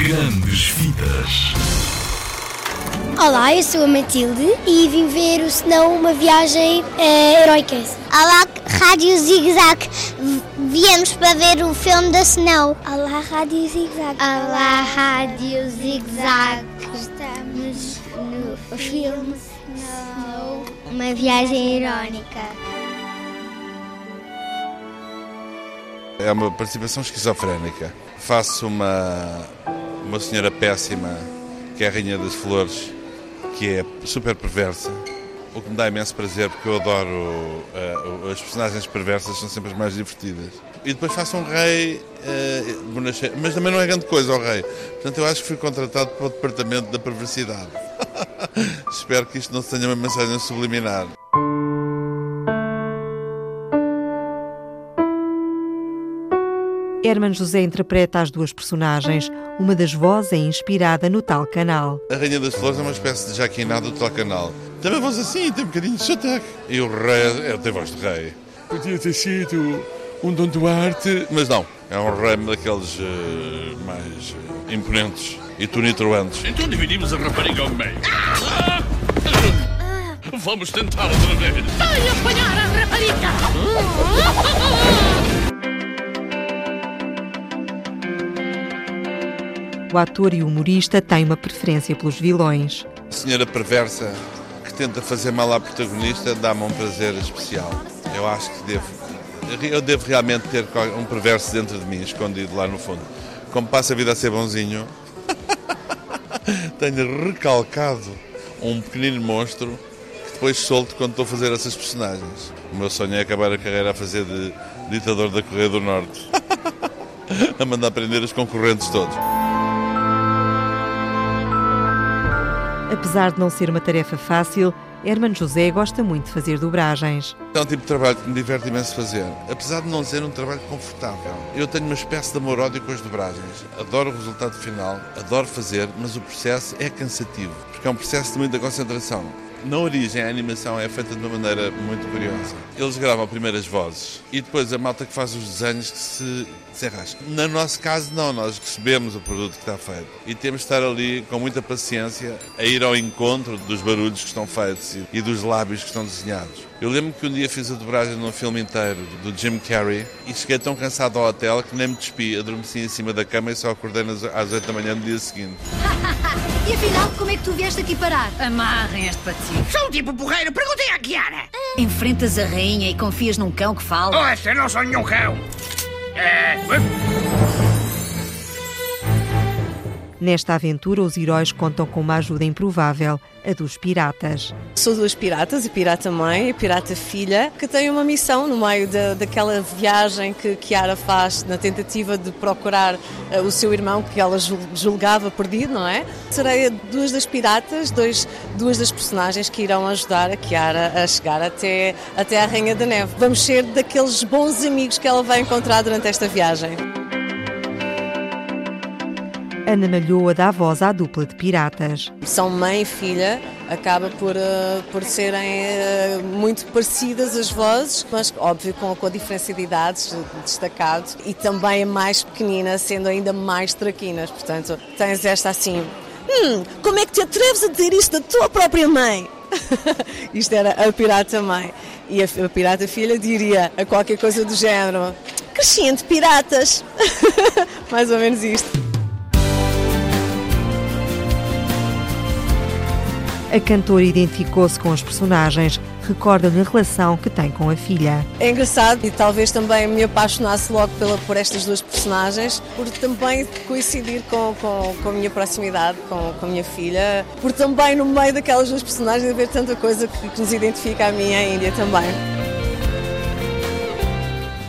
Grandes Vidas. Olá, eu sou a Matilde e vim ver o Snow, uma viagem uh, heroica. Olá, Rádio Zig Zag. Viemos para ver o filme da Snow. Olá, Rádio Zig Zag. Olá, Rádio Zig Zag. Estamos no filme Snow, uma viagem irónica. É uma participação esquizofrénica. Faço uma, uma senhora péssima, que é a Rainha das Flores, que é super perversa. O que me dá imenso prazer, porque eu adoro uh, as personagens perversas, são sempre as mais divertidas. E depois faço um rei, uh, mas também não é grande coisa o rei. Portanto, eu acho que fui contratado para o departamento da perversidade. Espero que isto não tenha uma mensagem subliminar. Herman José interpreta as duas personagens. Uma das vozes é inspirada no tal canal. A Rainha das Flores é uma espécie de jaquinado do tal canal. Tem uma voz assim, tem um bocadinho de sotaque. E o rei, é, tem voz de rei. Podia ter sido um Dom Duarte, mas não. É um rei daqueles uh, mais uh, imponentes e tonitroantes. Então dividimos a rapariga ao meio. Ah! Vamos tentar outra vez. Vai apanhar a rapariga! O ator e humorista têm uma preferência pelos vilões. A senhora perversa que tenta fazer mal à protagonista dá-me um prazer especial. Eu acho que devo, eu devo realmente ter um perverso dentro de mim, escondido lá no fundo. Como passa a vida a ser bonzinho, tenho recalcado um pequenino monstro que depois solto quando estou a fazer essas personagens. O meu sonho é acabar a carreira a fazer de ditador da Correia do Norte. a mandar prender os concorrentes todos. Apesar de não ser uma tarefa fácil, Herman José gosta muito de fazer dobragens. É um tipo de trabalho que me diverte imenso fazer, apesar de não ser um trabalho confortável. Eu tenho uma espécie de amor-ódio com as dobragens. Adoro o resultado final, adoro fazer, mas o processo é cansativo, porque é um processo de muita concentração. Na origem, a animação é feita de uma maneira muito curiosa. Eles gravam primeiro as vozes e depois a malta que faz os desenhos que se desenrasca. No nosso caso, não. Nós recebemos o produto que está feito e temos de estar ali com muita paciência a ir ao encontro dos barulhos que estão feitos e dos lábios que estão desenhados. Eu lembro que um dia fiz a dobragem num filme inteiro do Jim Carrey e cheguei tão cansado ao hotel que nem me despi, adormeci em cima da cama e só acordei às 8 da manhã do dia seguinte. e afinal, como é que tu vieste aqui parar? Amarrem este patinho. Sou um tipo porreiro, perguntei à Kiara. Enfrentas a rainha e confias num cão que fala? Oh, esse não sou nenhum cão. É... Nesta aventura, os heróis contam com uma ajuda improvável, a dos piratas. Sou duas piratas, a pirata mãe e a pirata filha, que têm uma missão no meio da, daquela viagem que Kiara faz na tentativa de procurar uh, o seu irmão que ela julgava perdido, não é? Serei duas das piratas, dois, duas das personagens que irão ajudar a Kiara a chegar até, até a Rainha da Neve. Vamos ser daqueles bons amigos que ela vai encontrar durante esta viagem. Ana Malhoa dá voz à dupla de piratas. São mãe e filha, acaba por, uh, por serem uh, muito parecidas as vozes, mas óbvio com, com a diferença de idades destacado e também a mais pequenina, sendo ainda mais traquinas. Portanto, tens esta assim. Hum, como é que te atreves a dizer isto da tua própria mãe? Isto era a pirata mãe. E a, a pirata filha diria a qualquer coisa do género: crescente piratas. Mais ou menos isto. A cantora identificou-se com os personagens, recorda-lhe a relação que tem com a filha. É engraçado e talvez também me apaixonasse logo pela, por estas duas personagens, por também coincidir com, com, com a minha proximidade com, com a minha filha, por também no meio daquelas duas personagens haver tanta coisa que, que nos identifica a mim e a Índia também.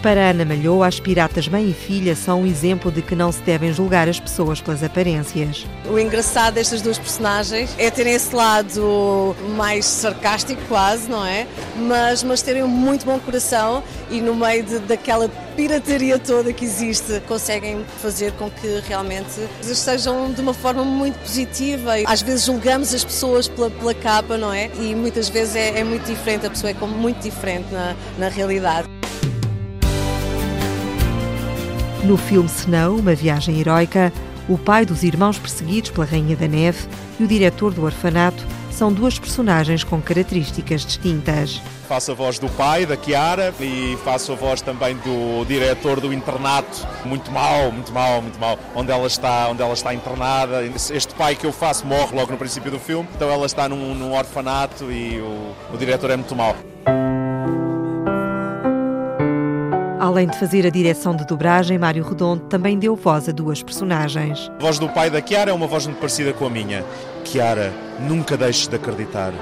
Para Ana Malhou, as piratas mãe e filha são um exemplo de que não se devem julgar as pessoas pelas aparências. O engraçado destas duas personagens é terem esse lado mais sarcástico quase, não é? Mas, mas terem um muito bom coração e no meio de, daquela pirataria toda que existe, conseguem fazer com que realmente sejam de uma forma muito positiva. Às vezes julgamos as pessoas pela, pela capa, não é? E muitas vezes é, é muito diferente, a pessoa é como muito diferente na, na realidade. No filme Snow, uma viagem heroica, o pai dos irmãos perseguidos pela Rainha da Neve e o diretor do orfanato são duas personagens com características distintas. Faço a voz do pai, da Chiara, e faço a voz também do diretor do internato, muito mal, muito mal, muito mal, onde ela está, onde ela está internada. Este pai que eu faço morre logo no princípio do filme, então ela está num, num orfanato e o, o diretor é muito mal. Além de fazer a direção de dobragem, Mário Redondo também deu voz a duas personagens. A voz do pai da Chiara é uma voz muito parecida com a minha. Chiara, nunca deixes de acreditar.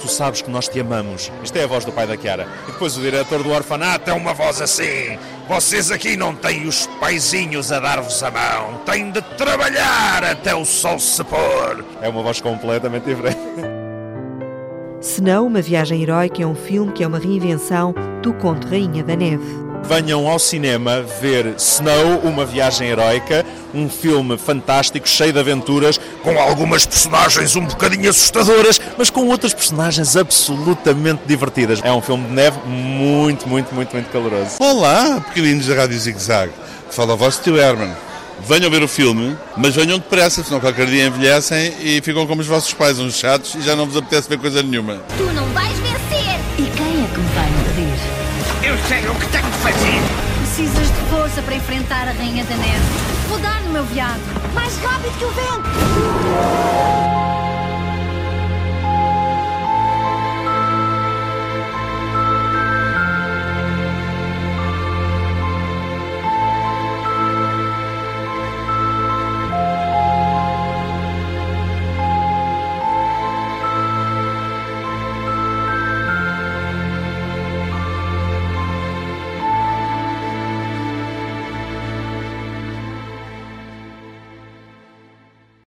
Tu sabes que nós te amamos. Isto é a voz do pai da Chiara. E depois o diretor do orfanato é uma voz assim. Vocês aqui não têm os paizinhos a dar-vos a mão. Têm de trabalhar até o sol se pôr. É uma voz completamente diferente. Senão, uma viagem heroica é um filme que é uma reinvenção do conto Rainha da Neve venham ao cinema ver Snow, uma viagem heroica, um filme fantástico, cheio de aventuras, com algumas personagens um bocadinho assustadoras, mas com outras personagens absolutamente divertidas. É um filme de neve muito, muito, muito, muito caloroso. Olá, pequeninos da Rádio Zig Zag. Fala de tio Herman. Venham ver o filme, mas venham depressa, senão qualquer dia envelhecem e ficam como os vossos pais, uns chatos, e já não vos apetece ver coisa nenhuma. Tu não vais vencer! E quem é que me vai impedir? Eu sei o que tenho de fazer. Precisas de força para enfrentar a Rainha da Neve. Vou dar no meu viado. Mais rápido que o vento!